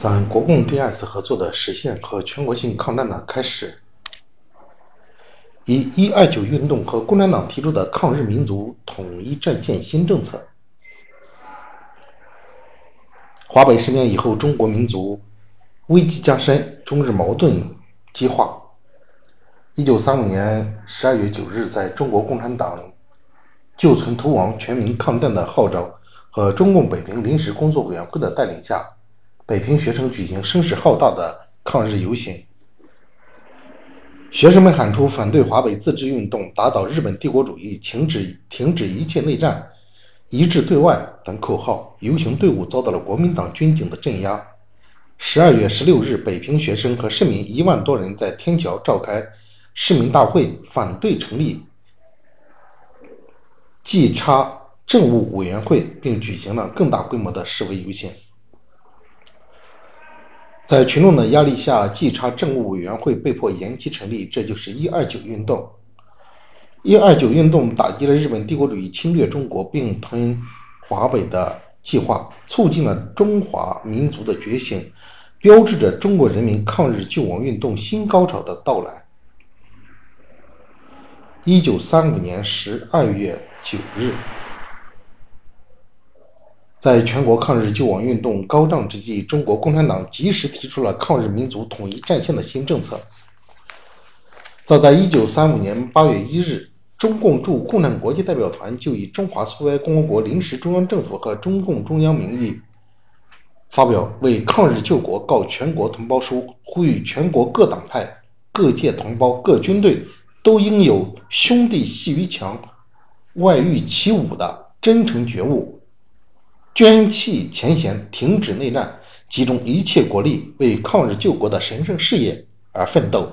三、国共第二次合作的实现和全国性抗战的开始。以、一二九运动和共产党提出的抗日民族统一战线新政策。华北事变以后，中国民族危机加深，中日矛盾激化。一九三五年十二月九日，在中国共产党救存图王、全民抗战的号召和中共北平临时工作委员会的带领下。北平学生举行声势浩大的抗日游行，学生们喊出“反对华北自治运动，打倒日本帝国主义，停止停止一切内战，一致对外”等口号。游行队伍遭到了国民党军警的镇压。十二月十六日，北平学生和市民一万多人在天桥召开市民大会，反对成立稽查政务委员会，并举行了更大规模的示威游行。在群众的压力下，稽查政务委员会被迫延期成立，这就是“一二九运动”。“一二九运动”打击了日本帝国主义侵略中国并吞华北的计划，促进了中华民族的觉醒，标志着中国人民抗日救亡运动新高潮的到来。一九三五年十二月九日。在全国抗日救亡运动高涨之际，中国共产党及时提出了抗日民族统一战线的新政策。早在1935年8月1日，中共驻共产国际代表团就以中华苏维埃共和国临时中央政府和中共中央名义，发表为抗日救国告全国同胞书，呼吁全国各党派、各界同胞、各军队都应有兄弟阋于墙，外御其侮的真诚觉悟。捐弃前嫌，停止内战，集中一切国力为抗日救国的神圣事业而奋斗。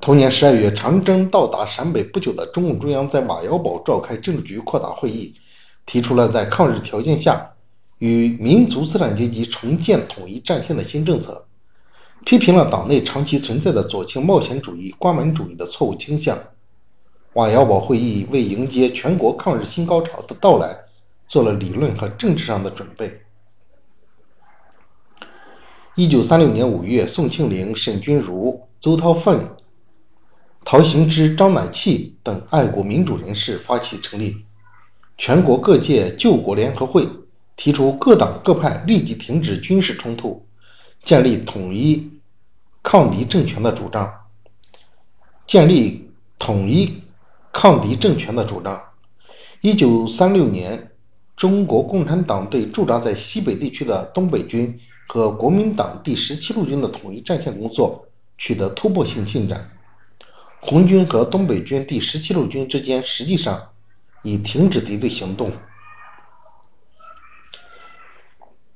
同年十二月，长征到达陕北不久的中共中央在瓦窑堡召开政治局扩大会议，提出了在抗日条件下与民族资产阶级重建统一战线的新政策，批评了党内长期存在的左倾冒险主义、关门主义的错误倾向。瓦窑堡会议为迎接全国抗日新高潮的到来做了理论和政治上的准备。一九三六年五月，宋庆龄、沈钧儒、邹韬奋、陶行知、张乃器等爱国民主人士发起成立全国各界救国联合会，提出各党各派立即停止军事冲突，建立统一抗敌政权的主张，建立统一。抗敌政权的主张。一九三六年，中国共产党对驻扎在西北地区的东北军和国民党第十七路军的统一战线工作取得突破性进展。红军和东北军第十七路军之间实际上已停止敌对行动。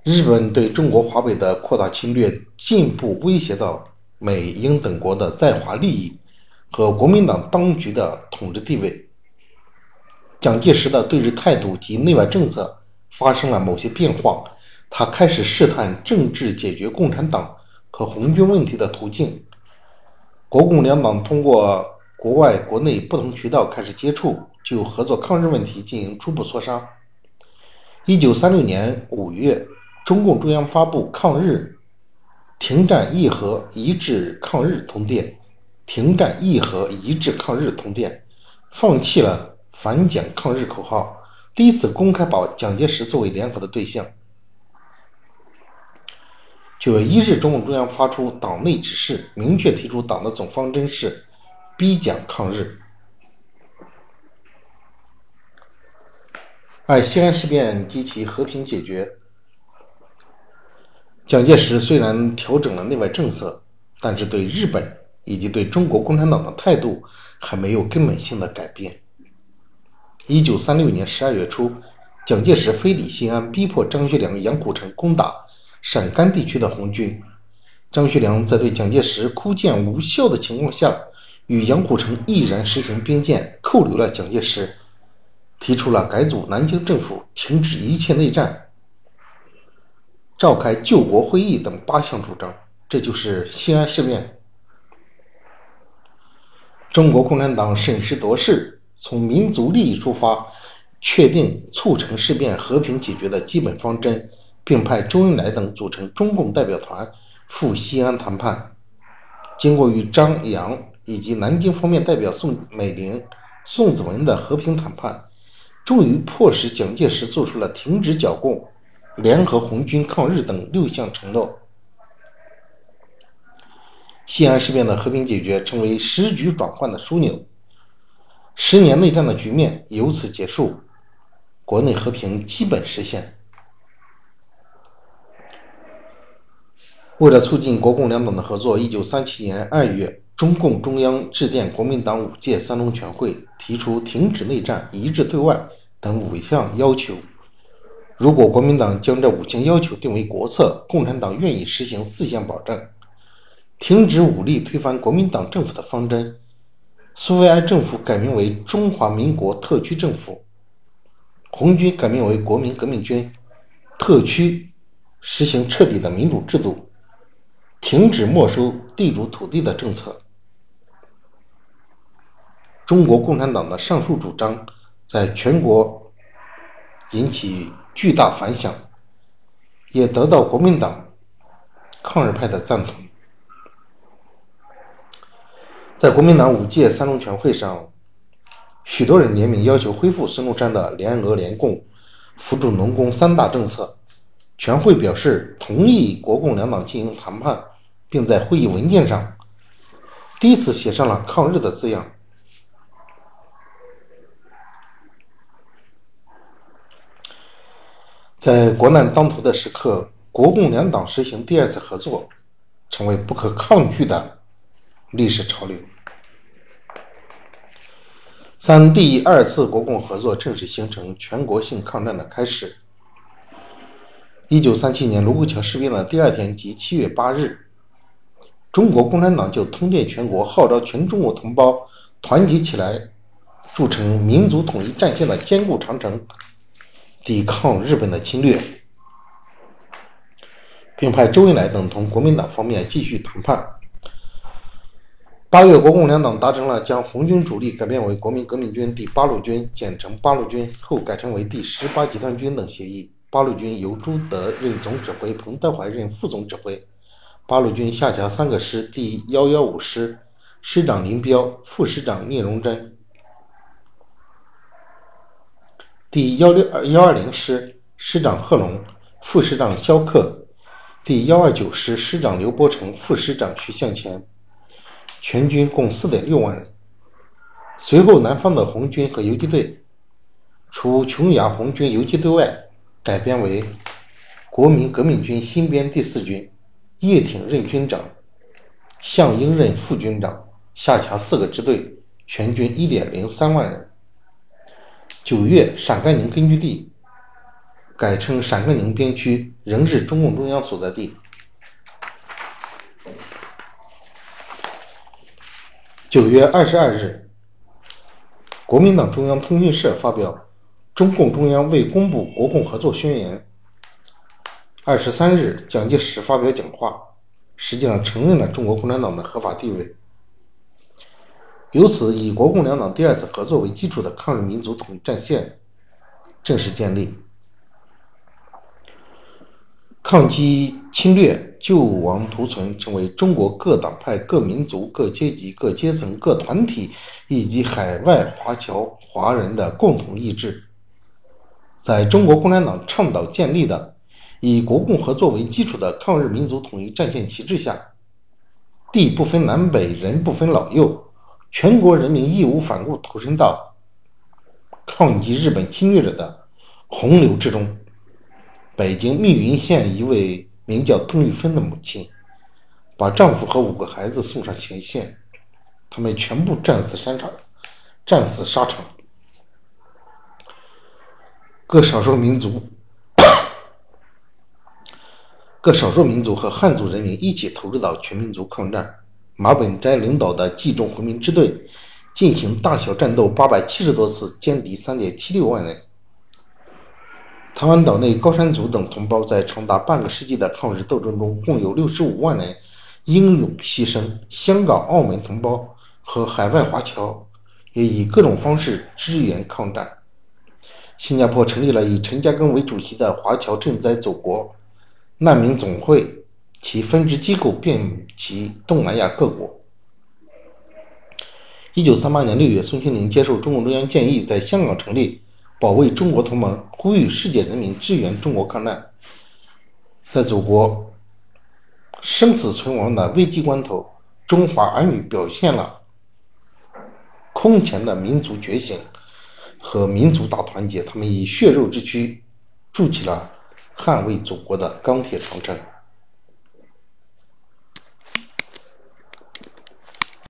日本对中国华北的扩大侵略进一步威胁到美英等国的在华利益。和国民党当局的统治地位，蒋介石的对日态度及内外政策发生了某些变化。他开始试探政治解决共产党和红军问题的途径。国共两党通过国外、国内不同渠道开始接触，就合作抗日问题进行初步磋商。一九三六年五月，中共中央发布《抗日停战议和一致抗日通电》。停战议和一致抗日通电，放弃了反蒋抗日口号，第一次公开把蒋介石作为联合的对象。九月一日，中共中央发出党内指示，明确提出党的总方针是逼蒋抗日。二西安事变及其和平解决，蒋介石虽然调整了内外政策，但是对日本。以及对中国共产党的态度还没有根本性的改变。一九三六年十二月初，蒋介石飞抵西安，逼迫张学良、杨虎城攻打陕甘地区的红军。张学良在对蒋介石哭谏无效的情况下，与杨虎城毅然实行兵谏，扣留了蒋介石，提出了改组南京政府、停止一切内战、召开救国会议等八项主张。这就是西安事变。中国共产党审时度势，从民族利益出发，确定促成事变和平解决的基本方针，并派周恩来等组成中共代表团赴西安谈判。经过与张杨以及南京方面代表宋美龄、宋子文的和平谈判，终于迫使蒋介石做出了停止剿共、联合红军抗日等六项承诺。西安事变的和平解决成为时局转换的枢纽，十年内战的局面由此结束，国内和平基本实现。为了促进国共两党的合作，一九三七年二月，中共中央致电国民党五届三中全会，提出停止内战、一致对外等五项要求。如果国民党将这五项要求定为国策，共产党愿意实行四项保证。停止武力推翻国民党政府的方针，苏维埃政府改名为中华民国特区政府，红军改名为国民革命军，特区实行彻底的民主制度，停止没收地主土地的政策。中国共产党的上述主张在全国引起巨大反响，也得到国民党抗日派的赞同。在国民党五届三中全会上，许多人联名要求恢复孙中山的联俄联共、扶助农工三大政策。全会表示同意国共两党进行谈判，并在会议文件上第一次写上了“抗日”的字样。在国难当头的时刻，国共两党实行第二次合作，成为不可抗拒的历史潮流。三第二次国共合作正式形成全国性抗战的开始。一九三七年卢沟桥事变的第二天，即七月八日，中国共产党就通电全国，号召全中国同胞团结起来，筑成民族统一战线的坚固长城，抵抗日本的侵略，并派周恩来等同国民党方面继续谈判。八月，国共两党达成了将红军主力改编为国民革命军第八路军，简称八路军，后改称为第十八集团军等协议。八路军由朱德任总指挥，彭德怀任副总指挥。八路军下辖三个师：第幺幺五师，师长林彪，副师长聂荣臻；第幺六二幺二零师，师长贺龙，副师长萧克；第幺二九师，师长刘伯承，副师长徐向前。全军共四点六万人。随后，南方的红军和游击队，除琼崖红军游击队外，改编为国民革命军新编第四军，叶挺任军长，项英任副军长，下辖四个支队，全军一点零三万人。九月，陕甘宁根据地改称陕甘宁边区，仍是中共中央所在地。九月二十二日，国民党中央通讯社发表中共中央未公布国共合作宣言。二十三日，蒋介石发表讲话，实际上承认了中国共产党的合法地位。由此，以国共两党第二次合作为基础的抗日民族统一战线正式建立。抗击侵略、救亡图存，成为中国各党派、各民族、各阶级、各阶层、各团体以及海外华侨华人的共同意志。在中国共产党倡导建立的以国共合作为基础的抗日民族统一战线旗帜下，地不分南北，人不分老幼，全国人民义无反顾投身到抗击日本侵略者的洪流之中。北京密云县一位名叫邓玉芬的母亲，把丈夫和五个孩子送上前线，他们全部战死沙场，战死沙场。各少数民族、各少数民族和汉族人民一起投入到全民族抗战。马本斋领导的冀中回民支队进行大小战斗八百七十多次，歼敌三点七六万人。台湾岛内高山族等同胞在长达半个世纪的抗日斗争中，共有六十五万人英勇牺牲。香港、澳门同胞和海外华侨也以各种方式支援抗战。新加坡成立了以陈嘉庚为主席的华侨赈灾祖国难民总会，其分支机构遍及东南亚各国。一九三八年六月，宋庆龄接受中共中央建议，在香港成立保卫中国同盟，呼吁世界人民支援中国抗战。在祖国生死存亡的危机关头，中华儿女表现了空前的民族觉醒和民族大团结，他们以血肉之躯筑起了捍卫祖国的钢铁长城。